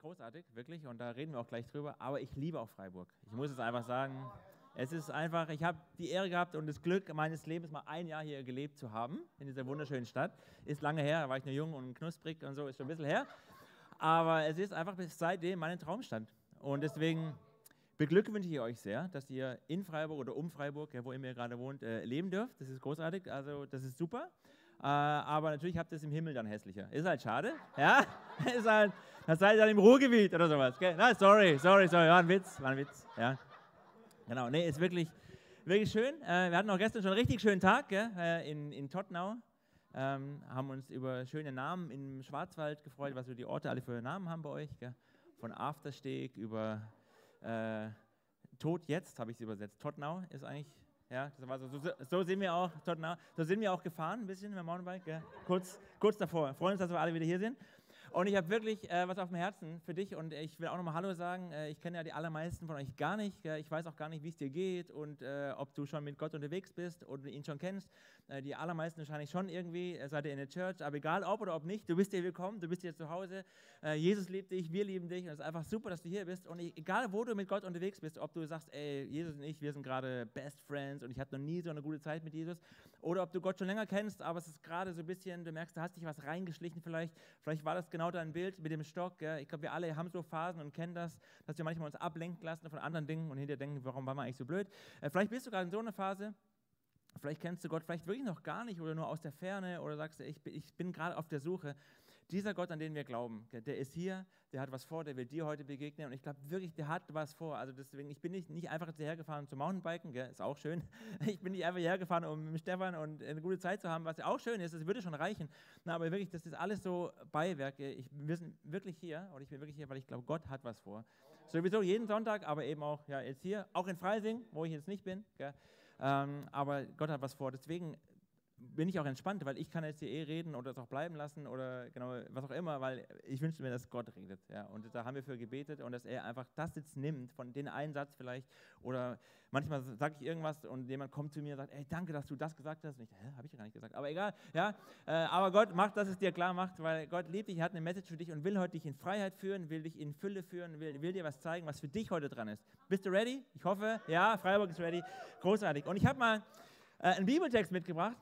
großartig, wirklich, und da reden wir auch gleich drüber, aber ich liebe auch Freiburg. Ich muss es einfach sagen. Es ist einfach, ich habe die Ehre gehabt und das Glück meines Lebens, mal ein Jahr hier gelebt zu haben, in dieser wunderschönen Stadt. Ist lange her, da war ich nur jung und knusprig und so, ist schon ein bisschen her. Aber es ist einfach bis seitdem meine Traumstadt. Und deswegen beglückwünsche ich euch sehr, dass ihr in Freiburg oder um Freiburg, ja, wo ihr gerade wohnt, äh, leben dürft. Das ist großartig, also das ist super. Äh, aber natürlich habt ihr es im Himmel dann hässlicher. Ist halt schade. Ja, ist halt, das seid ihr dann im Ruhrgebiet oder sowas. Gell? Na, sorry, sorry, sorry, war ein Witz, war ein Witz. Ja. Genau, nee, ist wirklich, wirklich schön. Äh, wir hatten auch gestern schon einen richtig schönen Tag gell, äh, in, in Tottenau. Ähm, haben uns über schöne Namen im Schwarzwald gefreut, was so die Orte alle für Namen haben bei euch. Gell? Von Aftersteg über äh, Tod jetzt, habe ich es übersetzt. Tottenau ist eigentlich, ja, das war so, so, so, sind wir auch, so sind wir auch gefahren, ein bisschen mit dem Mountainbike, gell? kurz, kurz davor. Freuen uns, dass wir alle wieder hier sind. Und ich habe wirklich äh, was auf dem Herzen für dich und ich will auch nochmal Hallo sagen. Äh, ich kenne ja die allermeisten von euch gar nicht. Äh, ich weiß auch gar nicht, wie es dir geht und äh, ob du schon mit Gott unterwegs bist oder ihn schon kennst. Äh, die allermeisten wahrscheinlich schon irgendwie, äh, seid ihr in der Church. Aber egal ob oder ob nicht, du bist hier willkommen, du bist hier zu Hause. Jesus liebt dich, wir lieben dich und es ist einfach super, dass du hier bist. Und egal, wo du mit Gott unterwegs bist, ob du sagst, ey, Jesus und ich, wir sind gerade Best Friends und ich hatte noch nie so eine gute Zeit mit Jesus. Oder ob du Gott schon länger kennst, aber es ist gerade so ein bisschen, du merkst, da hast dich was reingeschlichen vielleicht. Vielleicht war das genau dein Bild mit dem Stock. Gell? Ich glaube, wir alle haben so Phasen und kennen das, dass wir manchmal uns ablenken lassen von anderen Dingen und hinterher denken, warum war man eigentlich so blöd. Äh, vielleicht bist du gerade in so einer Phase. Vielleicht kennst du Gott vielleicht wirklich noch gar nicht oder nur aus der Ferne oder sagst, ich ich bin gerade auf der Suche. Dieser Gott, an den wir glauben, der ist hier, der hat was vor, der will dir heute begegnen und ich glaube wirklich, der hat was vor. Also deswegen, ich bin nicht, nicht einfach hierher gefahren zum Mountainbiken, gell, ist auch schön. Ich bin nicht einfach hierher gefahren, um mit Stefan und eine gute Zeit zu haben, was ja auch schön ist, das würde schon reichen. Na, aber wirklich, das ist alles so Beiwerke. Ich, wir sind wirklich hier und ich bin wirklich hier, weil ich glaube, Gott hat was vor. Sowieso jeden Sonntag, aber eben auch ja, jetzt hier, auch in Freising, wo ich jetzt nicht bin. Gell. Ähm, aber Gott hat was vor. Deswegen bin ich auch entspannt, weil ich kann jetzt hier eh reden oder es auch bleiben lassen oder genau was auch immer, weil ich wünsche mir, dass Gott redet. Ja. Und da haben wir für gebetet und dass er einfach das jetzt nimmt, von den Einsatz vielleicht oder manchmal sage ich irgendwas und jemand kommt zu mir und sagt, ey, danke, dass du das gesagt hast. Und ich, habe ich ja gar nicht gesagt. Aber egal, ja. Äh, aber Gott macht, dass es dir klar macht, weil Gott liebt dich, hat eine Message für dich und will heute dich in Freiheit führen, will dich in Fülle führen, will, will dir was zeigen, was für dich heute dran ist. Bist du ready? Ich hoffe, ja, Freiburg ist ready. Großartig. Und ich habe mal äh, einen Bibeltext mitgebracht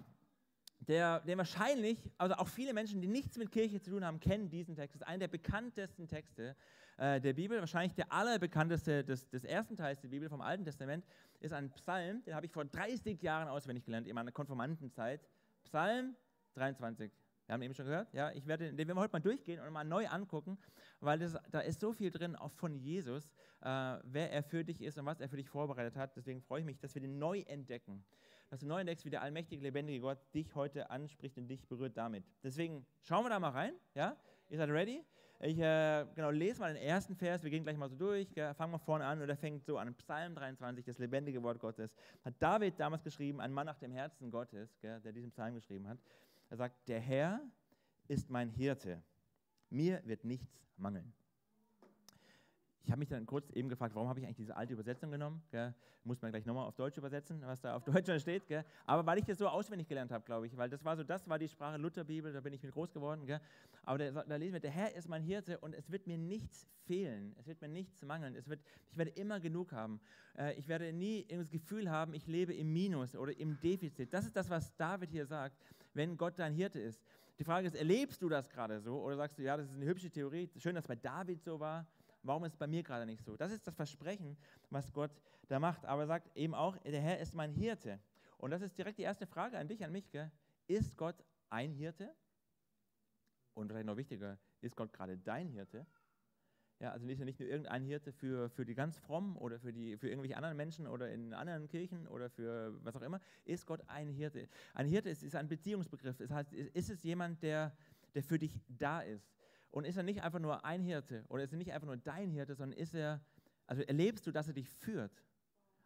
der, der wahrscheinlich, also auch viele Menschen, die nichts mit Kirche zu tun haben, kennen diesen Text. Das ist einer der bekanntesten Texte äh, der Bibel, wahrscheinlich der allerbekannteste des, des ersten Teils der Bibel vom Alten Testament, ist ein Psalm, den habe ich vor 30 Jahren auswendig gelernt, in meiner Konformantenzeit. Psalm 23. Wir haben eben schon gehört. Ja, ich werde, den werden wir heute mal durchgehen und mal neu angucken, weil das, da ist so viel drin, auch von Jesus, äh, wer er für dich ist und was er für dich vorbereitet hat. Deswegen freue ich mich, dass wir den neu entdecken dass du neu entdeckst, wie der allmächtige, lebendige Gott dich heute anspricht und dich berührt damit. Deswegen schauen wir da mal rein. Ja? Ihr seid ready? Ich äh, genau, lese mal den ersten Vers, wir gehen gleich mal so durch, gell? fangen wir vorne an und er fängt so an, Psalm 23, das lebendige Wort Gottes. Hat David damals geschrieben, ein Mann nach dem Herzen Gottes, gell, der diesen Psalm geschrieben hat. Er sagt, der Herr ist mein Hirte, mir wird nichts mangeln ich habe mich dann kurz eben gefragt, warum habe ich eigentlich diese alte Übersetzung genommen? Gell? Muss man gleich nochmal auf Deutsch übersetzen, was da auf Deutsch steht. Gell? Aber weil ich das so auswendig gelernt habe, glaube ich, weil das war so, das war die Sprache Lutherbibel, da bin ich mit groß geworden. Gell? Aber da, da, lesen wir, der Herr ist mein Hirte und es wird mir nichts fehlen, es wird mir nichts mangeln, es wird, ich werde immer genug haben. Äh, ich werde nie das Gefühl haben, ich lebe im Minus oder im Defizit. Das ist das, was David hier sagt, wenn Gott dein Hirte ist. Die Frage ist, erlebst du das gerade so oder sagst du, ja, das ist eine hübsche Theorie, schön, dass bei David so war, Warum ist es bei mir gerade nicht so? Das ist das Versprechen, was Gott da macht. Aber er sagt eben auch, der Herr ist mein Hirte. Und das ist direkt die erste Frage an dich, an mich. Gell? Ist Gott ein Hirte? Und vielleicht noch wichtiger, ist Gott gerade dein Hirte? Ja, also nicht, nicht nur irgendein Hirte für, für die ganz frommen oder für, die, für irgendwelche anderen Menschen oder in anderen Kirchen oder für was auch immer. Ist Gott ein Hirte? Ein Hirte ist, ist ein Beziehungsbegriff. Das heißt, ist es jemand, der, der für dich da ist? Und ist er nicht einfach nur ein Hirte oder ist er nicht einfach nur dein Hirte, sondern ist er, also erlebst du, dass er dich führt?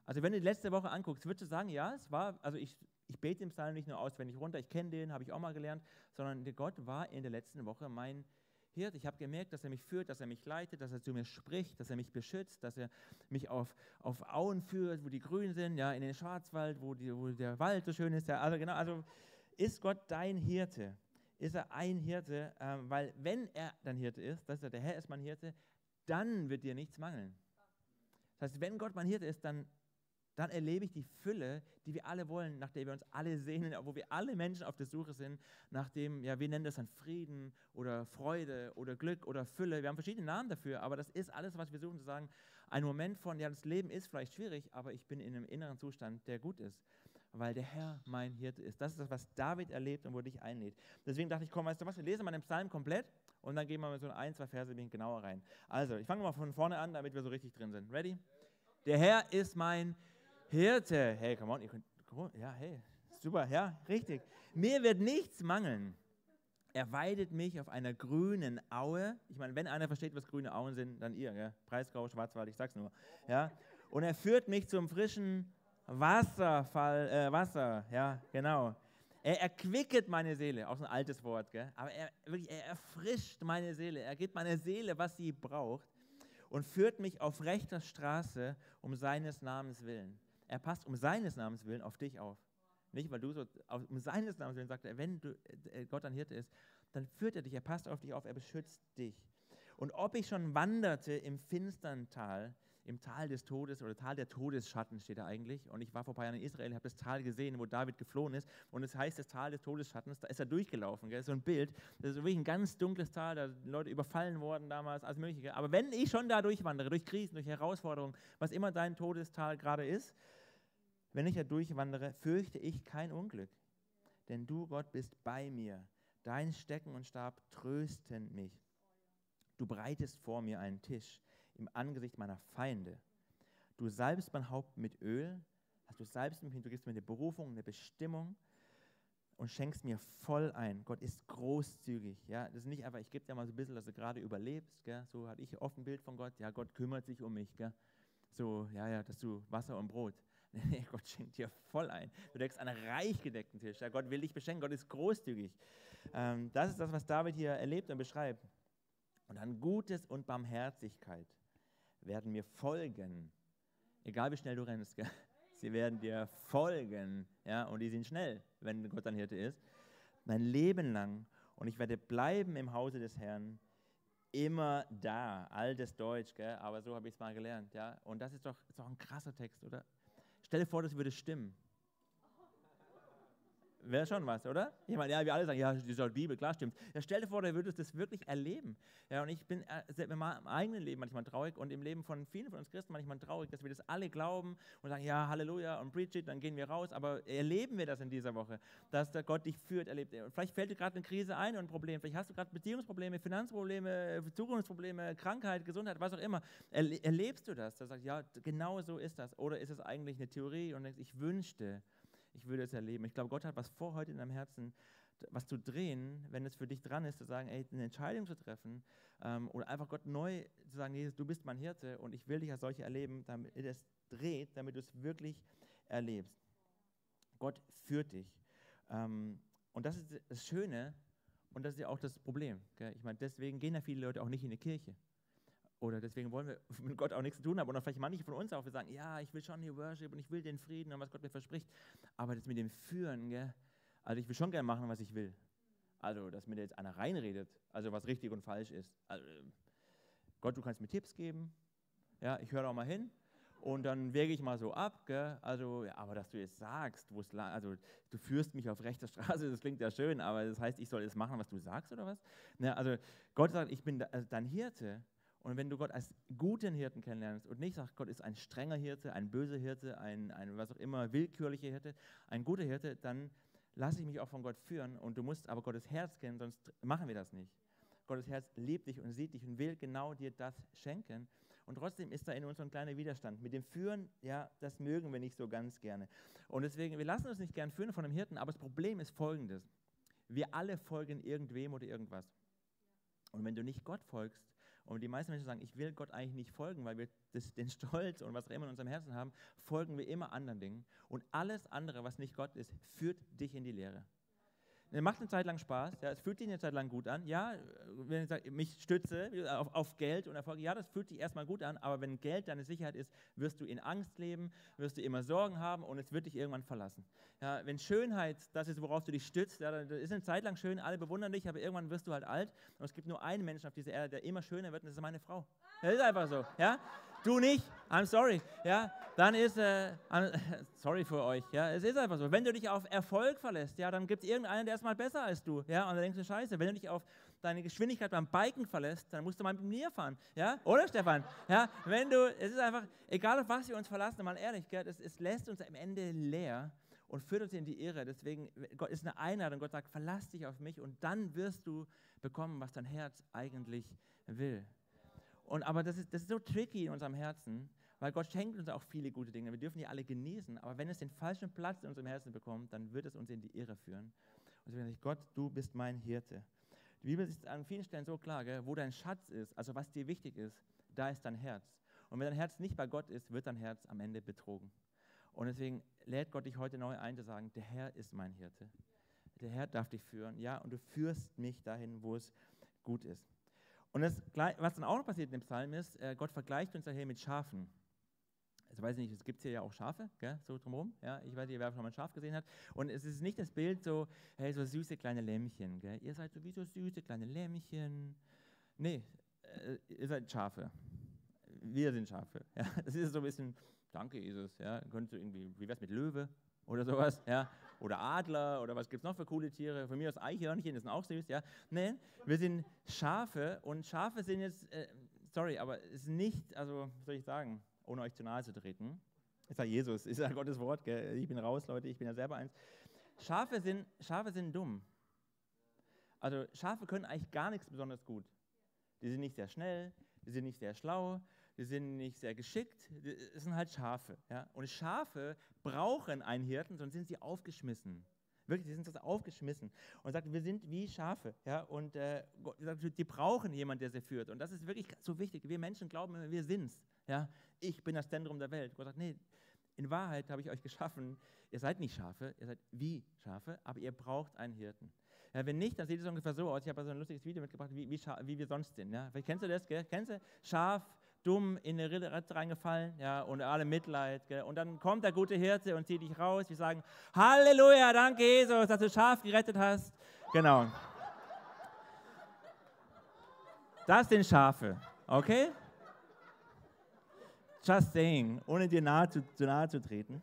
Also wenn du die letzte Woche anguckst, würdest du sagen, ja, es war, also ich, ich bete den Psalm nicht nur auswendig runter, ich kenne den, habe ich auch mal gelernt, sondern der Gott war in der letzten Woche mein Hirte. Ich habe gemerkt, dass er mich führt, dass er mich leitet, dass er zu mir spricht, dass er mich beschützt, dass er mich auf, auf Auen führt, wo die grün sind, ja, in den Schwarzwald, wo, die, wo der Wald so schön ist. Ja, also genau, also ist Gott dein Hirte? Ist er ein Hirte, äh, weil wenn er dann Hirte ist, das ist ja der Herr ist mein Hirte, dann wird dir nichts mangeln. Das heißt, wenn Gott mein Hirte ist, dann, dann erlebe ich die Fülle, die wir alle wollen, nach der wir uns alle sehnen, wo wir alle Menschen auf der Suche sind, nach dem, ja, wir nennen das dann Frieden oder Freude oder Glück oder Fülle. Wir haben verschiedene Namen dafür, aber das ist alles, was wir suchen, zu sagen, ein Moment von, ja, das Leben ist vielleicht schwierig, aber ich bin in einem inneren Zustand, der gut ist weil der Herr mein Hirte ist. Das ist das, was David erlebt und wo dich einlädt. Deswegen dachte ich, komm, weißt du was, wir lesen mal den Psalm komplett und dann gehen wir mal so ein, zwei Verse genauer rein. Also, ich fange mal von vorne an, damit wir so richtig drin sind. Ready? Der Herr ist mein Hirte. Hey, come on, ihr könnt, ja, hey, super, ja, richtig. Mir wird nichts mangeln. Er weidet mich auf einer grünen Aue. Ich meine, wenn einer versteht, was grüne Auen sind, dann ihr, gell? Preisgau, Schwarzwald, ich sag's nur. Ja? Und er führt mich zum frischen Wasserfall, äh, Wasser, ja, genau. Er erquicket meine Seele, auch so ein altes Wort, gell? aber er, wirklich, er erfrischt meine Seele. Er gibt meiner Seele, was sie braucht und führt mich auf rechter Straße um seines Namens willen. Er passt um seines Namens willen auf dich auf. Nicht, weil du so, um seines Namens willen sagt er, wenn du, äh, Gott ein Hirte ist, dann führt er dich, er passt auf dich auf, er beschützt dich. Und ob ich schon wanderte im finstern Tal, im Tal des Todes oder Tal der Todesschatten steht da eigentlich. Und ich war vor ein paar Jahren in Israel, habe das Tal gesehen, wo David geflohen ist. Und es heißt das Tal des Todesschattens, da ist er durchgelaufen. Gell? So ein Bild. Das ist wirklich ein ganz dunkles Tal, da sind Leute überfallen worden damals, alles Mögliche. Aber wenn ich schon da durchwandere, durch Krisen, durch Herausforderungen, was immer dein Todestal gerade ist, wenn ich da durchwandere, fürchte ich kein Unglück. Denn du, Gott, bist bei mir. Dein Stecken und Stab trösten mich. Du breitest vor mir einen Tisch im Angesicht meiner Feinde. Du salbst mein Haupt mit Öl, hast du salbst mich, du gibst mir eine Berufung, eine Bestimmung und schenkst mir voll ein. Gott ist großzügig. Ja? Das ist nicht einfach, ich gebe dir mal so ein bisschen, dass du gerade überlebst. Gell? So hatte ich oft ein Bild von Gott. Ja, Gott kümmert sich um mich. Gell? So, ja, ja, dass du Wasser und Brot. Nee, Gott schenkt dir voll ein. Du deckst einen reich gedeckten Tisch. Ja, Gott will dich beschenken. Gott ist großzügig. Ähm, das ist das, was David hier erlebt und beschreibt. Und dann Gutes und Barmherzigkeit werden mir folgen. Egal wie schnell du rennst, gell? sie werden dir folgen. Ja? Und die sind schnell, wenn Gott dein Hirte ist. Mein Leben lang. Und ich werde bleiben im Hause des Herrn. Immer da. Altes Deutsch, gell? aber so habe ich es mal gelernt. Ja? Und das ist doch, ist doch ein krasser Text, oder? Stell dir vor, das würde stimmen. Wäre schon was, oder? Ich meine, ja, wir alle sagen, ja, die Bibel, klar, stimmt. Ja, stell dir vor, du würdest das wirklich erleben. Ja, und ich bin äh, in meinem eigenen Leben manchmal traurig und im Leben von vielen von uns Christen manchmal traurig, dass wir das alle glauben und sagen, ja, Halleluja und preach it, dann gehen wir raus. Aber erleben wir das in dieser Woche, dass der Gott dich führt, erlebt. Vielleicht fällt dir gerade eine Krise ein und ein Problem. Vielleicht hast du gerade Beziehungsprobleme, Finanzprobleme, Zukunftsprobleme, Krankheit, Gesundheit, was auch immer. Erlebst du das? Da sagst ja, genau so ist das. Oder ist es eigentlich eine Theorie und denkst, ich wünschte, ich würde es erleben. Ich glaube, Gott hat was vor heute in deinem Herzen, was zu drehen, wenn es für dich dran ist, zu sagen, ey, eine Entscheidung zu treffen ähm, oder einfach Gott neu zu sagen, Jesus, du bist mein Hirte und ich will dich als solche erleben, damit es dreht, damit du es wirklich erlebst. Gott führt dich. Ähm, und das ist das Schöne und das ist ja auch das Problem. Gell? Ich meine, deswegen gehen ja viele Leute auch nicht in die Kirche. Oder deswegen wollen wir mit Gott auch nichts zu tun haben. Oder vielleicht manche von uns auch, wir sagen, ja, ich will schon hier Worship und ich will den Frieden und was Gott mir verspricht. Aber das mit dem Führen, gell? also ich will schon gerne machen, was ich will. Also, dass mir jetzt einer reinredet, also was richtig und falsch ist. Also, Gott, du kannst mir Tipps geben. Ja, ich höre auch mal hin. Und dann wäge ich mal so ab, gell? also, ja, aber dass du jetzt sagst, wo es also du führst mich auf rechter Straße, das klingt ja schön, aber das heißt, ich soll jetzt machen, was du sagst oder was? Ja, also Gott sagt, ich bin also dein Hirte und wenn du Gott als guten Hirten kennenlernst und nicht sagst, Gott ist ein strenger Hirte, ein böser Hirte, ein, ein was auch immer, willkürlicher Hirte, ein guter Hirte, dann lasse ich mich auch von Gott führen und du musst aber Gottes Herz kennen, sonst machen wir das nicht. Gottes Herz liebt dich und sieht dich und will genau dir das schenken. Und trotzdem ist da in uns ein kleiner Widerstand. Mit dem Führen, ja, das mögen wir nicht so ganz gerne. Und deswegen, wir lassen uns nicht gern führen von einem Hirten, aber das Problem ist folgendes. Wir alle folgen irgendwem oder irgendwas. Und wenn du nicht Gott folgst, und die meisten Menschen sagen, ich will Gott eigentlich nicht folgen, weil wir das, den Stolz und was auch immer in unserem Herzen haben, folgen wir immer anderen Dingen. Und alles andere, was nicht Gott ist, führt dich in die Lehre. Macht eine Zeit lang Spaß, ja, es fühlt sich eine Zeit lang gut an. Ja, wenn ich sage, mich stütze auf, auf, Geld und Erfolg, ja, das fühlt sich erstmal gut an, aber wenn Geld deine Sicherheit ist, wirst du in Angst leben, wirst du immer Sorgen haben und es wird dich irgendwann verlassen. Ja, wenn Schönheit das ist, worauf du dich stützt, ja, dann ist eine Zeit lang schön, alle bewundern dich, aber irgendwann wirst du halt alt und es gibt nur einen Menschen auf dieser Erde, der immer schöner wird und das ist meine Frau. Das ist einfach so. Ja? Du nicht, I'm sorry. Ja? Dann ist, äh, sorry für euch. Ja? Es ist einfach so. Wenn du dich auf Erfolg verlässt, ja, dann gibt es irgendeinen, der ist mal besser als du. Ja? Und dann denkst du, scheiße, wenn du dich auf deine Geschwindigkeit beim Biken verlässt, dann musst du mal mit mir fahren. Ja? Oder Stefan? Ja? Wenn du, es ist einfach, egal auf was wir uns verlassen, mal ehrlich, gell, es, es lässt uns am Ende leer und führt uns in die Irre. Deswegen Gott ist eine Einladung. Gott sagt, verlass dich auf mich und dann wirst du bekommen, was dein Herz eigentlich will. Und, aber das ist, das ist so tricky in unserem Herzen, weil Gott schenkt uns auch viele gute Dinge. Wir dürfen die alle genießen, aber wenn es den falschen Platz in unserem Herzen bekommt, dann wird es uns in die Irre führen. Und so sage ich, Gott, du bist mein Hirte. Die Bibel ist an vielen Stellen so klar, gell? wo dein Schatz ist, also was dir wichtig ist, da ist dein Herz. Und wenn dein Herz nicht bei Gott ist, wird dein Herz am Ende betrogen. Und deswegen lädt Gott dich heute neu ein, zu sagen, der Herr ist mein Hirte. Der Herr darf dich führen, ja, und du führst mich dahin, wo es gut ist. Und das, was dann auch noch passiert in dem Psalm ist, äh, Gott vergleicht uns ja hier mit Schafen. Also weiß ich nicht, es gibt hier ja auch Schafe, gell, so drumherum. Ja, ich weiß nicht, wer schon mal ein Schaf gesehen hat. Und es ist nicht das Bild so, hey, so süße kleine Lämmchen. Gell. Ihr seid so wie so süße kleine Lämmchen. Nee, äh, ihr seid Schafe. Wir sind Schafe. Ja. Das ist so ein bisschen, danke Jesus. Ja. Könntest du irgendwie, wie wär's mit Löwe oder sowas? Ja oder Adler oder was gibt es noch für coole Tiere? Von mir aus Eichhörnchen, das sind auch süß, ja. Nein, wir sind Schafe und Schafe sind jetzt, äh, sorry, aber es ist nicht, also, was soll ich sagen, ohne euch zu nahe zu treten. Ist ja Jesus, ist ja Gottes Wort, gell? ich bin raus, Leute, ich bin ja selber eins. Schafe sind, Schafe sind dumm. Also Schafe können eigentlich gar nichts besonders gut. Die sind nicht sehr schnell, die sind nicht sehr schlau, die sind nicht sehr geschickt, es sind halt Schafe. Ja? Und Schafe brauchen einen Hirten, sonst sind sie aufgeschmissen. Wirklich, sie sind das aufgeschmissen. Und sagt, wir sind wie Schafe. Ja? Und äh, Gott die brauchen jemanden, der sie führt. Und das ist wirklich so wichtig. Wir Menschen glauben immer, wir sind's. Ja? Ich bin das Zentrum der Welt. Gott sagt, nee, in Wahrheit habe ich euch geschaffen. Ihr seid nicht Schafe, ihr seid wie Schafe, aber ihr braucht einen Hirten. Ja, wenn nicht, dann sieht es ungefähr so aus. Ich habe so ein lustiges Video mitgebracht, wie, wie, wie wir sonst sind. Ja? Vielleicht kennst du das, gell? Kennst du? Schaf, dumm in eine Ritze reingefallen, ja, und alle Mitleid. Gell? Und dann kommt der gute Hirte und zieht dich raus. Wir sagen, Halleluja, danke Jesus, dass du Schaf gerettet hast. Genau. Das sind Schafe, okay? Just saying, ohne dir nahe zu, zu nahe zu treten.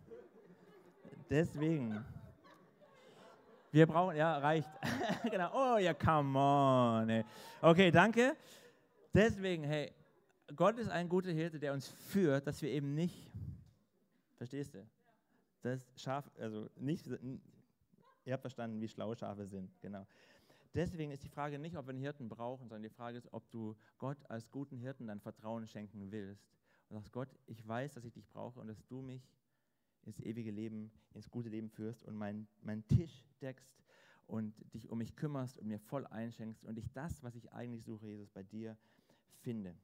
Deswegen. Wir brauchen, ja, reicht. genau. Oh ja, come on. Ey. Okay, danke. Deswegen, hey, Gott ist ein guter Hirte, der uns führt, dass wir eben nicht, verstehst du? Das Schaf, also nicht, ihr habt verstanden, wie schlau Schafe sind, genau. Deswegen ist die Frage nicht, ob wir einen Hirten brauchen, sondern die Frage ist, ob du Gott als guten Hirten dein Vertrauen schenken willst. Und sagst, Gott, ich weiß, dass ich dich brauche und dass du mich ins ewige Leben, ins gute Leben führst und meinen mein Tisch deckst und dich um mich kümmerst und mir voll einschenkst und ich das, was ich eigentlich suche, Jesus, bei dir finde.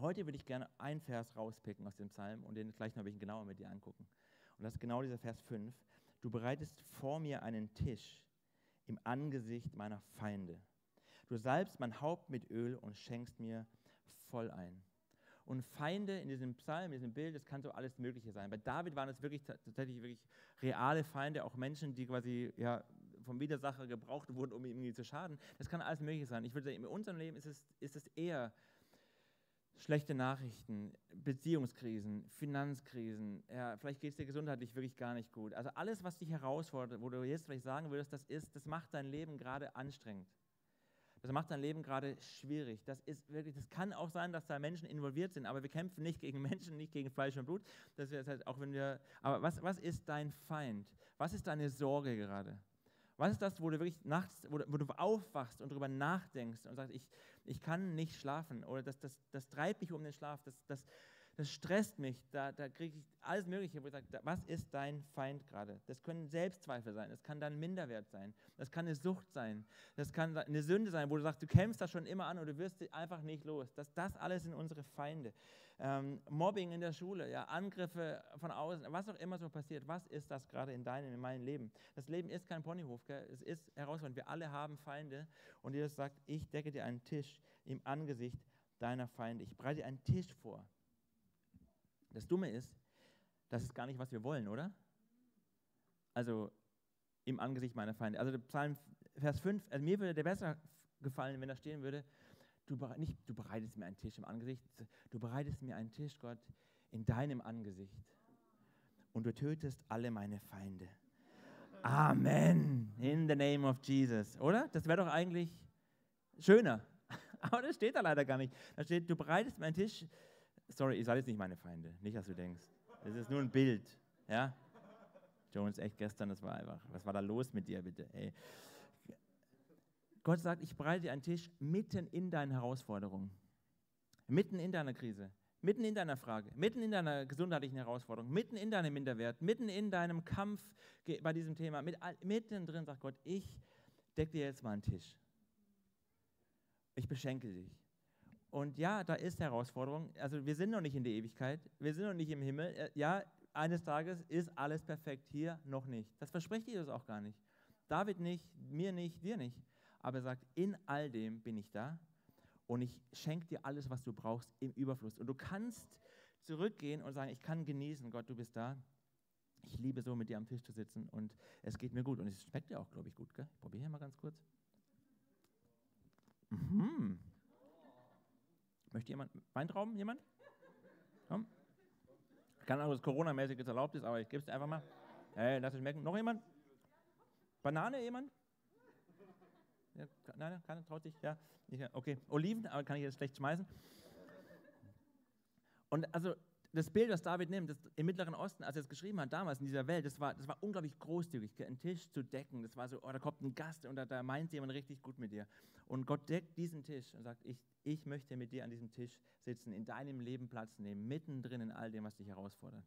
Heute würde ich gerne einen Vers rauspicken aus dem Psalm und den gleich noch ein bisschen genauer mit dir angucken. Und das ist genau dieser Vers 5. Du bereitest vor mir einen Tisch im Angesicht meiner Feinde. Du salbst mein Haupt mit Öl und schenkst mir voll ein. Und Feinde in diesem Psalm, in diesem Bild, das kann so alles Mögliche sein. Bei David waren es wirklich tatsächlich wirklich reale Feinde, auch Menschen, die quasi ja, vom Widersacher gebraucht wurden, um ihm zu schaden. Das kann alles Mögliche sein. Ich würde sagen, in unserem Leben ist es, ist es eher schlechte Nachrichten, Beziehungskrisen, Finanzkrisen, ja, vielleicht geht es dir gesundheitlich wirklich gar nicht gut. Also alles, was dich herausfordert, wo du jetzt vielleicht sagen würdest, das ist, das macht dein Leben gerade anstrengend. Das macht dein Leben gerade schwierig. Das ist wirklich, das kann auch sein, dass da Menschen involviert sind, aber wir kämpfen nicht gegen Menschen, nicht gegen Fleisch und Blut. Das heißt, auch wenn wir, aber was, was ist dein Feind? Was ist deine Sorge gerade? Was ist das, wo du wirklich nachts, wo du, wo du aufwachst und darüber nachdenkst und sagst, ich, ich kann nicht schlafen oder das, das, das treibt mich um den Schlaf, das, das, das stresst mich, da, da kriege ich alles Mögliche, wo ich sage, was ist dein Feind gerade? Das können Selbstzweifel sein, das kann dann Minderwert sein, das kann eine Sucht sein, das kann eine Sünde sein, wo du sagst, du kämpfst das schon immer an und du wirst einfach nicht los. Das, das alles sind unsere Feinde. Ähm, Mobbing in der Schule, ja, Angriffe von außen, was auch immer so passiert, was ist das gerade in deinem, in meinem Leben? Das Leben ist kein Ponyhof, gell? es ist herausfordernd. Wir alle haben Feinde und Jesus sagt, ich decke dir einen Tisch im Angesicht deiner Feinde. Ich breite dir einen Tisch vor das Dumme ist, das ist gar nicht, was wir wollen, oder? Also im Angesicht meiner Feinde. Also Psalm Vers 5, also mir würde der besser gefallen, wenn da stehen würde, du, nicht, du bereitest mir einen Tisch im Angesicht, du bereitest mir einen Tisch, Gott, in deinem Angesicht. Und du tötest alle meine Feinde. Amen. In the name of Jesus. Oder? Das wäre doch eigentlich schöner. Aber das steht da leider gar nicht. Da steht, du bereitest mir einen Tisch sorry, ihr seid jetzt nicht meine Feinde, nicht, dass du denkst. Es ist nur ein Bild, ja? Jones, echt gestern, das war einfach, was war da los mit dir bitte, ey? Gott sagt, ich bereite dir einen Tisch mitten in deinen Herausforderungen, mitten in deiner Krise, mitten in deiner Frage, mitten in deiner gesundheitlichen Herausforderung, mitten in deinem Minderwert, mitten in deinem Kampf bei diesem Thema, mit, mittendrin sagt Gott, ich decke dir jetzt mal einen Tisch. Ich beschenke dich. Und ja, da ist Herausforderung. Also wir sind noch nicht in der Ewigkeit, wir sind noch nicht im Himmel. Äh, ja, eines Tages ist alles perfekt, hier noch nicht. Das verspricht Jesus auch gar nicht. David nicht, mir nicht, dir nicht. Aber er sagt, in all dem bin ich da und ich schenke dir alles, was du brauchst im Überfluss. Und du kannst zurückgehen und sagen, ich kann genießen, Gott, du bist da. Ich liebe so, mit dir am Tisch zu sitzen und es geht mir gut. Und es schmeckt dir auch, glaube ich, gut. Gell? Ich probiere hier mal ganz kurz. Mhm. Möchte jemand Weintrauben? Jemand? Komm. Keine Ahnung, dass Corona-mäßig jetzt erlaubt ist, aber ich gebe es einfach mal. Hey, lass es schmecken. Noch jemand? Banane jemand? Ja, nein, keiner traut sich? Ja, okay. Oliven, aber kann ich jetzt schlecht schmeißen. Und also das Bild, das David nimmt, das im Mittleren Osten, als er es geschrieben hat, damals in dieser Welt, das war, das war unglaublich großzügig, einen Tisch zu decken. Das war so, oh, da kommt ein Gast und da, da meint jemand richtig gut mit dir. Und Gott deckt diesen Tisch und sagt, ich, ich möchte mit dir an diesem Tisch sitzen, in deinem Leben Platz nehmen, mittendrin in all dem, was dich herausfordert.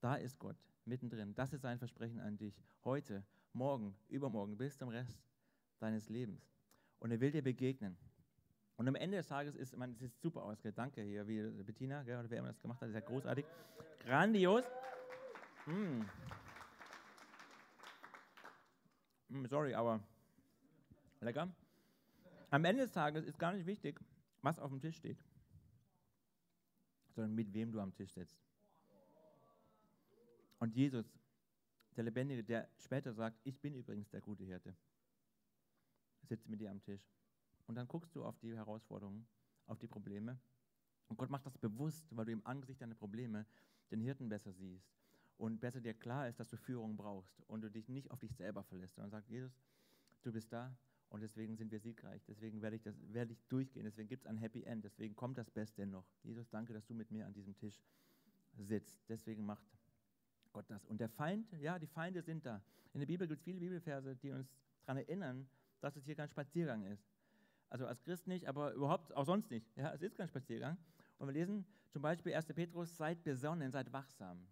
Da ist Gott, mittendrin. Das ist sein Versprechen an dich. Heute, morgen, übermorgen, bis zum Rest deines Lebens. Und er will dir begegnen. Und am Ende des Tages ist, man, es ist super aus. Danke hier, wie Bettina, gell, oder wer immer das gemacht hat, ist ja großartig. Grandios. Mm. Mm, sorry, aber lecker. Am Ende des Tages ist gar nicht wichtig, was auf dem Tisch steht, sondern mit wem du am Tisch sitzt. Und Jesus, der Lebendige, der später sagt, ich bin übrigens der gute Hirte, sitzt mit dir am Tisch. Und dann guckst du auf die Herausforderungen, auf die Probleme. Und Gott macht das bewusst, weil du im Angesicht deiner Probleme den Hirten besser siehst und besser dir klar ist, dass du Führung brauchst und du dich nicht auf dich selber verlässt, sondern sagst, Jesus, du bist da und deswegen sind wir siegreich, deswegen werde ich, das, werde ich durchgehen, deswegen gibt es ein Happy End, deswegen kommt das Beste noch. Jesus, danke, dass du mit mir an diesem Tisch sitzt. Deswegen macht Gott das. Und der Feind, ja, die Feinde sind da. In der Bibel gibt es viele Bibelverse, die uns daran erinnern, dass es hier kein Spaziergang ist. Also als Christ nicht, aber überhaupt auch sonst nicht. Ja, es ist kein Spaziergang. Und wir lesen zum Beispiel 1. Petrus, seid besonnen, seid wachsam.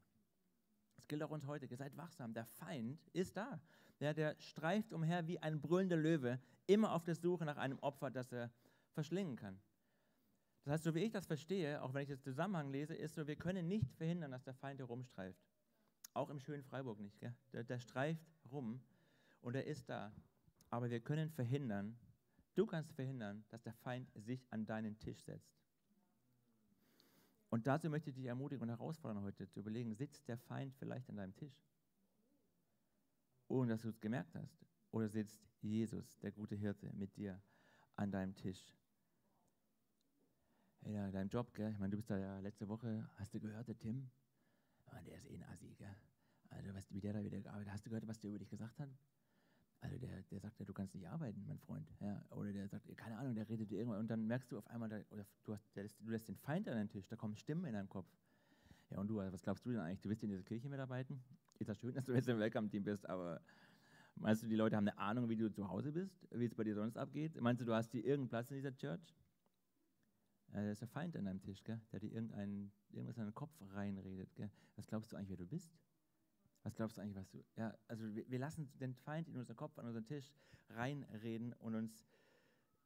Das gilt auch uns heute. Seid wachsam. Der Feind ist da. Der, der streift umher wie ein brüllender Löwe, immer auf der Suche nach einem Opfer, das er verschlingen kann. Das heißt, so wie ich das verstehe, auch wenn ich den Zusammenhang lese, ist so, wir können nicht verhindern, dass der Feind herumstreift. Auch im schönen Freiburg nicht. Der, der streift rum und er ist da. Aber wir können verhindern, Du kannst verhindern, dass der Feind sich an deinen Tisch setzt. Und dazu möchte ich dich ermutigen und herausfordern heute zu überlegen, sitzt der Feind vielleicht an deinem Tisch? Ohne dass du es gemerkt hast. Oder sitzt Jesus, der gute Hirte, mit dir an deinem Tisch? Ja, dein Job, gell? Ich meine, du bist da ja letzte Woche, hast du gehört, der Tim? Oh, der ist eh ein Assi, gell? Also, weißt wie der da wieder gearbeitet hat? Hast du gehört, was der über dich gesagt hat? Also der, der sagt ja, du kannst nicht arbeiten, mein Freund. Ja, oder der sagt, keine Ahnung, der redet dir irgendwann und dann merkst du auf einmal, da, oder du, hast, der, du lässt den Feind an den Tisch, da kommen Stimmen in deinem Kopf. Ja, und du, was glaubst du denn eigentlich? Du willst in dieser Kirche mitarbeiten? Ist das schön, dass du jetzt im Welcome-Team bist, aber meinst du, die Leute haben eine Ahnung, wie du zu Hause bist, wie es bei dir sonst abgeht? Meinst du, du hast hier irgendeinen Platz in dieser Church? Äh, das ist der Feind an deinem Tisch, gell? der dir irgendwas in deinen Kopf reinredet. Gell? Was glaubst du eigentlich, wer du bist? Was glaubst du eigentlich, was du. Ja, also wir, wir lassen den Feind in unseren Kopf, an unseren Tisch reinreden und uns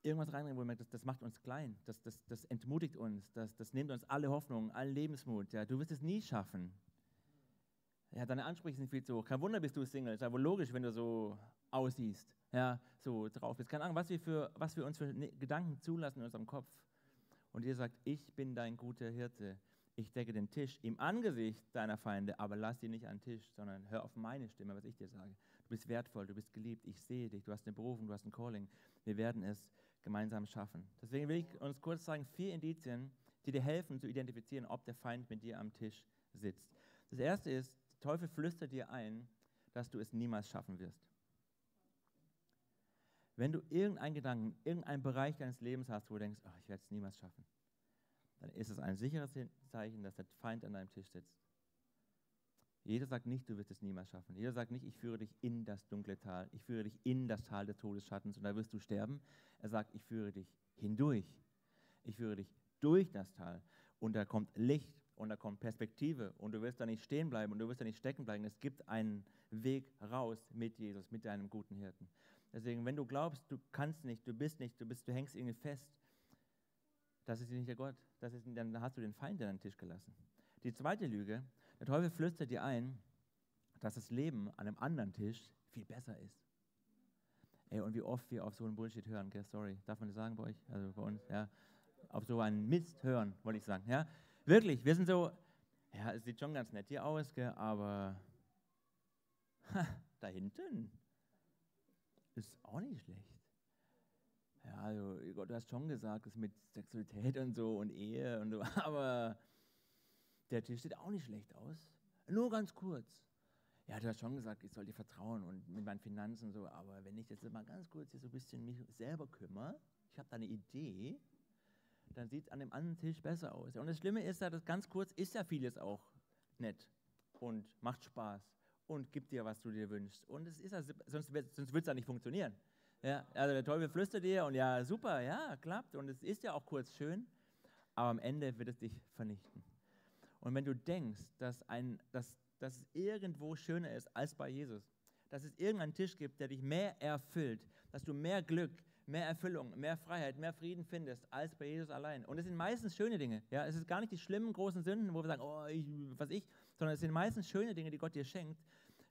irgendwas reinreden, wo merken, das, das macht uns klein, das, das, das entmutigt uns, das, das nimmt uns alle Hoffnung, allen Lebensmut. Ja, du wirst es nie schaffen. Ja, deine Ansprüche sind viel zu hoch. Kein Wunder bist du Single. Ist aber logisch, wenn du so aussiehst, ja, so drauf bist. Keine Ahnung, was wir, für, was wir uns für ne, Gedanken zulassen in unserem Kopf. Und ihr sagt, ich bin dein guter Hirte. Ich decke den Tisch im Angesicht deiner Feinde, aber lass die nicht an den Tisch, sondern hör auf meine Stimme, was ich dir sage. Du bist wertvoll, du bist geliebt, ich sehe dich, du hast eine Berufung, du hast ein Calling. Wir werden es gemeinsam schaffen. Deswegen will ich uns kurz zeigen, vier Indizien, die dir helfen zu identifizieren, ob der Feind mit dir am Tisch sitzt. Das erste ist, der Teufel flüstert dir ein, dass du es niemals schaffen wirst. Wenn du irgendeinen Gedanken, irgendeinen Bereich deines Lebens hast, wo du denkst, oh, ich werde es niemals schaffen, dann ist es ein sicheres Zeichen, dass der Feind an deinem Tisch sitzt. Jeder sagt nicht, du wirst es niemals schaffen. Jeder sagt nicht, ich führe dich in das dunkle Tal, ich führe dich in das Tal des Todesschattens und da wirst du sterben. Er sagt, ich führe dich hindurch. Ich führe dich durch das Tal und da kommt Licht und da kommt Perspektive und du wirst da nicht stehen bleiben und du wirst da nicht stecken bleiben. Es gibt einen Weg raus mit Jesus, mit deinem guten Hirten. Deswegen, wenn du glaubst, du kannst nicht, du bist nicht, du, bist, du hängst irgendwie fest, das ist nicht der Gott. Das ist, dann hast du den Feind an den Tisch gelassen. Die zweite Lüge, der Teufel flüstert dir ein, dass das Leben an einem anderen Tisch viel besser ist. Ey, und wie oft wir auf so einen Bullshit hören, gell? sorry, darf man das sagen bei euch? Also bei uns, ja. Auf so einen Mist hören, wollte ich sagen, ja. Wirklich, wir sind so, ja, es sieht schon ganz nett hier aus, gell, aber ha, da hinten ist auch nicht schlecht. Ja, also, du hast schon gesagt, das mit Sexualität und so und Ehe und so, aber der Tisch sieht auch nicht schlecht aus. Nur ganz kurz. Ja, du hast schon gesagt, ich soll dir vertrauen und mit meinen Finanzen und so, aber wenn ich jetzt mal ganz kurz hier so ein bisschen mich selber kümmere, ich habe da eine Idee, dann sieht es an dem anderen Tisch besser aus. Und das Schlimme ist ja, dass ganz kurz ist ja vieles auch nett und macht Spaß und gibt dir, was du dir wünschst. Und es ist ja, sonst, sonst würde es ja nicht funktionieren. Ja, also der Teufel flüstert dir und ja, super, ja, klappt. Und es ist ja auch kurz schön, aber am Ende wird es dich vernichten. Und wenn du denkst, dass, ein, dass, dass es irgendwo schöner ist als bei Jesus, dass es irgendeinen Tisch gibt, der dich mehr erfüllt, dass du mehr Glück, mehr Erfüllung, mehr Freiheit, mehr Frieden findest als bei Jesus allein. Und es sind meistens schöne Dinge. Ja? Es ist gar nicht die schlimmen großen Sünden, wo wir sagen, oh, ich, was ich, sondern es sind meistens schöne Dinge, die Gott dir schenkt.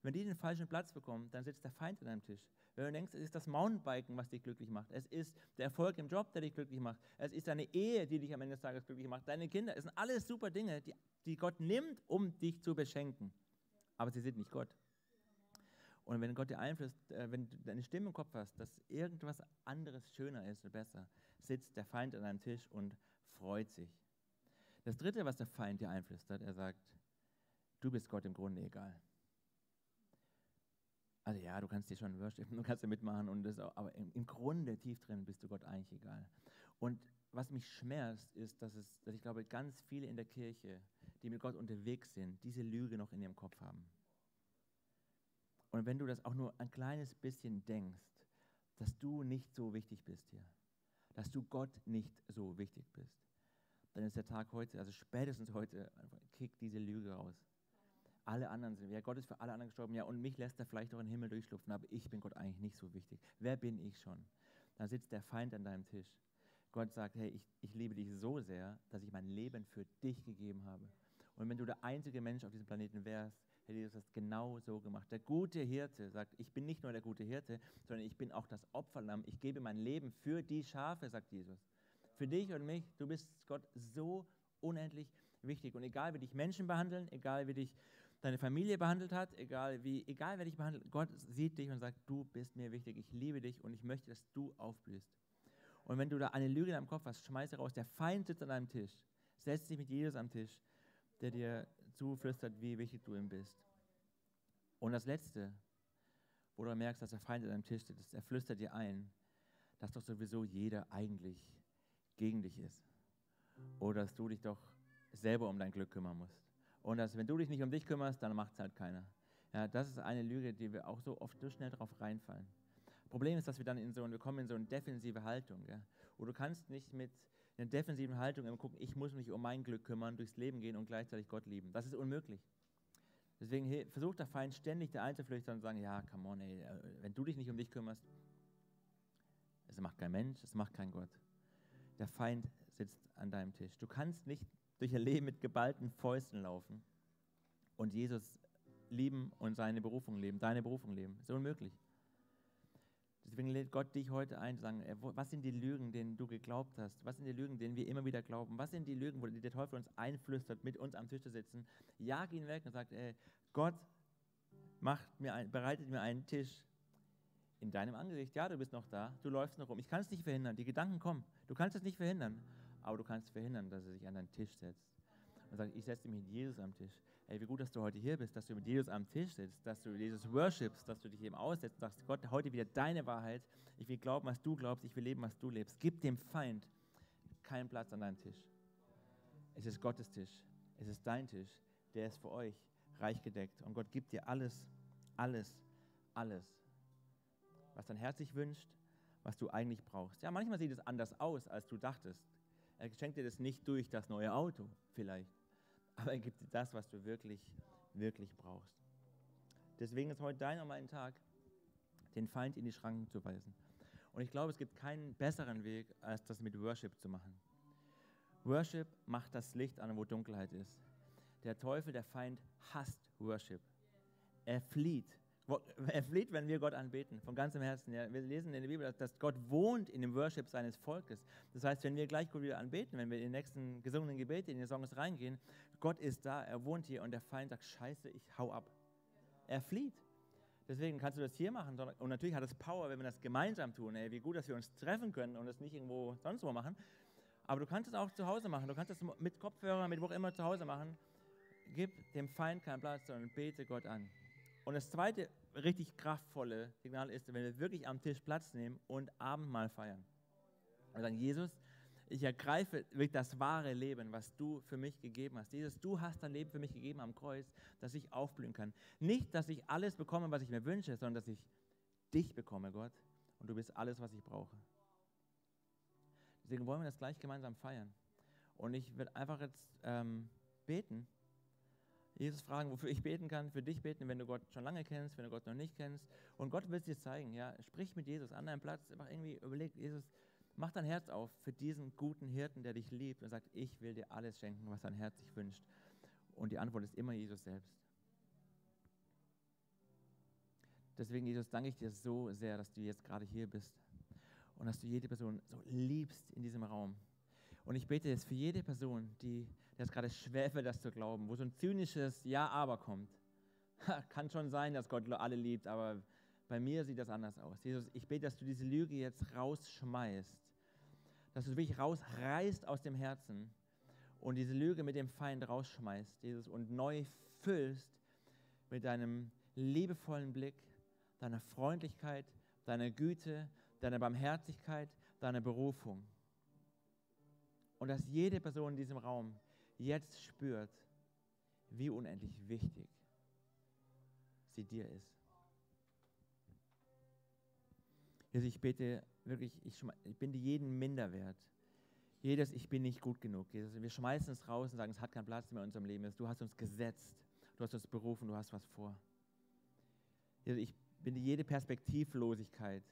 Wenn die den falschen Platz bekommen, dann sitzt der Feind an deinem Tisch. Wenn du denkst, es ist das Mountainbiken, was dich glücklich macht. Es ist der Erfolg im Job, der dich glücklich macht. Es ist deine Ehe, die dich am Ende des Tages glücklich macht. Deine Kinder. Es sind alles super Dinge, die, die Gott nimmt, um dich zu beschenken. Aber sie sind nicht Gott. Und wenn Gott dir einflößt, äh, wenn du deine Stimme im Kopf hast, dass irgendwas anderes schöner ist oder besser, sitzt der Feind an deinem Tisch und freut sich. Das dritte, was der Feind dir einflüstert, er sagt, du bist Gott im Grunde egal. Also ja, du kannst dir schon worshipen, du kannst ja mitmachen, und das auch, aber im, im, Grunde tief drin bist du Gott eigentlich egal. Und was mich schmerzt, ist, dass, es, dass ich glaube, ganz viele in der Kirche, die mit Gott unterwegs sind, diese Lüge noch in ihrem Kopf haben. Und wenn du das auch nur ein kleines bisschen denkst, dass du nicht so wichtig bist hier, dass du Gott nicht so wichtig bist, dann ist der Tag heute, also spätestens heute, kick diese Lüge raus alle anderen sind. Ja, Gott ist für alle anderen gestorben. Ja, und mich lässt er vielleicht auch in den Himmel durchschlupfen, aber ich bin Gott eigentlich nicht so wichtig. Wer bin ich schon? Da sitzt der Feind an deinem Tisch. Gott sagt, hey, ich, ich liebe dich so sehr, dass ich mein Leben für dich gegeben habe. Und wenn du der einzige Mensch auf diesem Planeten wärst, hätte Jesus das genau so gemacht. Der gute Hirte sagt, ich bin nicht nur der gute Hirte, sondern ich bin auch das Opferlamm. Ich gebe mein Leben für die Schafe, sagt Jesus. Für dich und mich, du bist Gott so unendlich wichtig. Und egal wie dich Menschen behandeln, egal wie dich deine Familie behandelt hat, egal wie, egal wer dich behandelt, Gott sieht dich und sagt, du bist mir wichtig, ich liebe dich und ich möchte, dass du aufblühst. Und wenn du da eine Lüge in deinem Kopf hast, schmeiß sie raus. Der Feind sitzt an deinem Tisch. Setz dich mit Jesus am Tisch, der dir zuflüstert, wie wichtig du ihm bist. Und das Letzte, wo du merkst, dass der Feind an deinem Tisch sitzt, er flüstert dir ein, dass doch sowieso jeder eigentlich gegen dich ist. Oder dass du dich doch selber um dein Glück kümmern musst. Und dass, wenn du dich nicht um dich kümmerst, dann macht es halt keiner. Ja, das ist eine Lüge, die wir auch so oft so schnell drauf reinfallen. Problem ist, dass wir dann in so, wir kommen in so eine defensive Haltung. Gell? Und du kannst nicht mit in einer defensiven Haltung immer gucken, ich muss mich um mein Glück kümmern, durchs Leben gehen und gleichzeitig Gott lieben. Das ist unmöglich. Deswegen versucht der Feind ständig der einzuflüchtern und sagen, ja, come on, ey, äh, wenn du dich nicht um dich kümmerst, es macht kein Mensch, es macht kein Gott. Der Feind sitzt an deinem Tisch. Du kannst nicht durch ein Leben mit geballten Fäusten laufen und Jesus lieben und seine Berufung leben, deine Berufung leben. Das ist unmöglich. Deswegen lädt Gott dich heute ein, zu sagen, was sind die Lügen, denen du geglaubt hast? Was sind die Lügen, denen wir immer wieder glauben? Was sind die Lügen, wo der Teufel uns einflüstert, mit uns am Tisch zu sitzen? Jag ihn weg und sagt, ey, Gott macht mir ein, bereitet mir einen Tisch in deinem Angesicht. Ja, du bist noch da, du läufst noch rum. Ich kann es nicht verhindern, die Gedanken kommen. Du kannst es nicht verhindern, aber du kannst verhindern, dass er sich an deinen Tisch setzt. Und sagt, ich setze mich mit Jesus am Tisch ey, wie gut, dass du heute hier bist, dass du mit Jesus am Tisch sitzt, dass du Jesus worshipst, dass du dich eben aussetzt und sagst, Gott, heute wieder deine Wahrheit. Ich will glauben, was du glaubst, ich will leben, was du lebst. Gib dem Feind keinen Platz an deinem Tisch. Es ist Gottes Tisch. Es ist dein Tisch. Der ist für euch reich gedeckt. Und Gott gibt dir alles, alles, alles, was dein Herz sich wünscht, was du eigentlich brauchst. Ja, manchmal sieht es anders aus, als du dachtest. Er schenkt dir das nicht durch das neue Auto vielleicht aber er gibt dir das, was du wirklich, wirklich brauchst. Deswegen ist heute dein und mein Tag, den Feind in die Schranken zu weisen. Und ich glaube, es gibt keinen besseren Weg, als das mit Worship zu machen. Worship macht das Licht an, wo Dunkelheit ist. Der Teufel, der Feind, hasst Worship. Er flieht er flieht, wenn wir Gott anbeten, von ganzem Herzen. Ja, wir lesen in der Bibel, dass Gott wohnt in dem Worship seines Volkes. Das heißt, wenn wir gleich Gott wieder anbeten, wenn wir in den nächsten gesungenen Gebete, in die Songs reingehen, Gott ist da, er wohnt hier und der Feind sagt, scheiße, ich hau ab. Er flieht. Deswegen kannst du das hier machen. Und natürlich hat es Power, wenn wir das gemeinsam tun. Ey, wie gut, dass wir uns treffen können und das nicht irgendwo sonst wo machen. Aber du kannst es auch zu Hause machen. Du kannst es mit Kopfhörer, mit wo auch immer zu Hause machen. Gib dem Feind keinen Platz, sondern bete Gott an. Und das zweite richtig kraftvolle Signal ist, wenn wir wirklich am Tisch Platz nehmen und Abendmahl feiern. Und sagen, Jesus, ich ergreife wirklich das wahre Leben, was du für mich gegeben hast. Jesus, du hast dein Leben für mich gegeben am Kreuz, dass ich aufblühen kann. Nicht, dass ich alles bekomme, was ich mir wünsche, sondern dass ich dich bekomme, Gott. Und du bist alles, was ich brauche. Deswegen wollen wir das gleich gemeinsam feiern. Und ich werde einfach jetzt ähm, beten. Jesus fragen, wofür ich beten kann, für dich beten, wenn du Gott schon lange kennst, wenn du Gott noch nicht kennst. Und Gott will es dir zeigen, ja. Sprich mit Jesus an deinem Platz, einfach irgendwie überleg, Jesus, mach dein Herz auf für diesen guten Hirten, der dich liebt und sagt, ich will dir alles schenken, was dein Herz sich wünscht. Und die Antwort ist immer Jesus selbst. Deswegen, Jesus, danke ich dir so sehr, dass du jetzt gerade hier bist und dass du jede Person so liebst in diesem Raum. Und ich bete jetzt für jede Person, die das gerade schwerfällt, das zu glauben, wo so ein zynisches Ja, aber kommt. Kann schon sein, dass Gott alle liebt, aber bei mir sieht das anders aus. Jesus, ich bete, dass du diese Lüge jetzt rausschmeißt, dass du wirklich rausreißt aus dem Herzen und diese Lüge mit dem Feind rausschmeißt, Jesus, und neu füllst mit deinem liebevollen Blick, deiner Freundlichkeit, deiner Güte, deiner Barmherzigkeit, deiner Berufung. Und dass jede Person in diesem Raum jetzt spürt, wie unendlich wichtig sie dir ist. Jesus, ich bete wirklich, ich, ich bin dir jeden Minderwert. Jedes, ich bin nicht gut genug. Jesus, wir schmeißen es raus und sagen, es hat keinen Platz mehr in unserem Leben. Du hast uns gesetzt, du hast uns berufen, du hast was vor. Jesus, ich bin dir jede Perspektivlosigkeit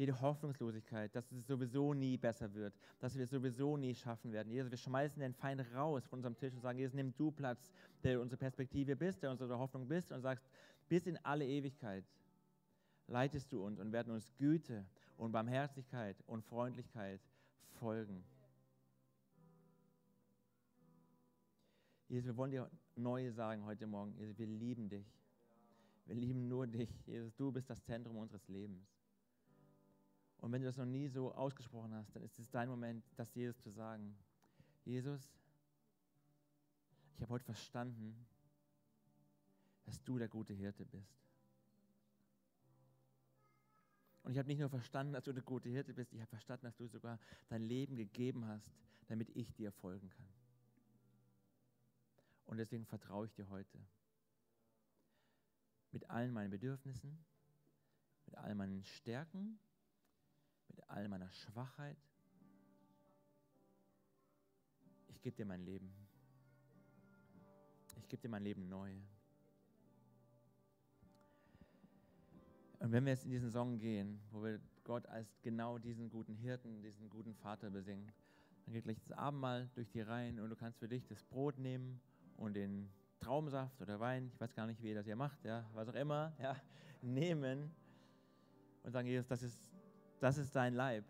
jede Hoffnungslosigkeit, dass es sowieso nie besser wird, dass wir es sowieso nie schaffen werden. Jesus, wir schmeißen den Feind raus von unserem Tisch und sagen, Jesus, nimm du Platz, der unsere Perspektive bist, der unsere Hoffnung bist und sagst, bis in alle Ewigkeit leitest du uns und werden uns Güte und Barmherzigkeit und Freundlichkeit folgen. Jesus, wir wollen dir neu sagen heute Morgen, Jesus, wir lieben dich. Wir lieben nur dich. Jesus, du bist das Zentrum unseres Lebens. Und wenn du das noch nie so ausgesprochen hast, dann ist es dein Moment, das Jesus zu sagen. Jesus, ich habe heute verstanden, dass du der gute Hirte bist. Und ich habe nicht nur verstanden, dass du der gute Hirte bist, ich habe verstanden, dass du sogar dein Leben gegeben hast, damit ich dir folgen kann. Und deswegen vertraue ich dir heute. Mit allen meinen Bedürfnissen, mit all meinen Stärken all meiner Schwachheit, ich gebe dir mein Leben. Ich gebe dir mein Leben neu. Und wenn wir jetzt in diesen Song gehen, wo wir Gott als genau diesen guten Hirten, diesen guten Vater besingen, dann geht gleich das Abendmahl durch die Reihen und du kannst für dich das Brot nehmen und den Traubensaft oder Wein, ich weiß gar nicht, wie ihr das hier macht, ja, was auch immer, ja, nehmen und sagen, Jesus, das ist, das ist dein Leib.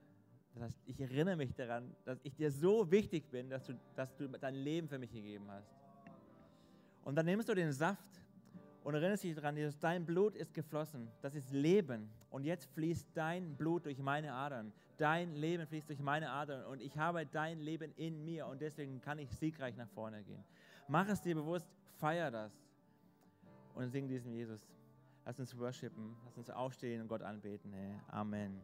Das heißt, ich erinnere mich daran, dass ich dir so wichtig bin, dass du, dass du dein Leben für mich gegeben hast. Und dann nimmst du den Saft und erinnerst dich daran, Jesus, dein Blut ist geflossen. Das ist Leben. Und jetzt fließt dein Blut durch meine Adern. Dein Leben fließt durch meine Adern. Und ich habe dein Leben in mir. Und deswegen kann ich siegreich nach vorne gehen. Mach es dir bewusst, feier das. Und sing diesem Jesus. Lass uns worshipen. Lass uns aufstehen und Gott anbeten. Amen.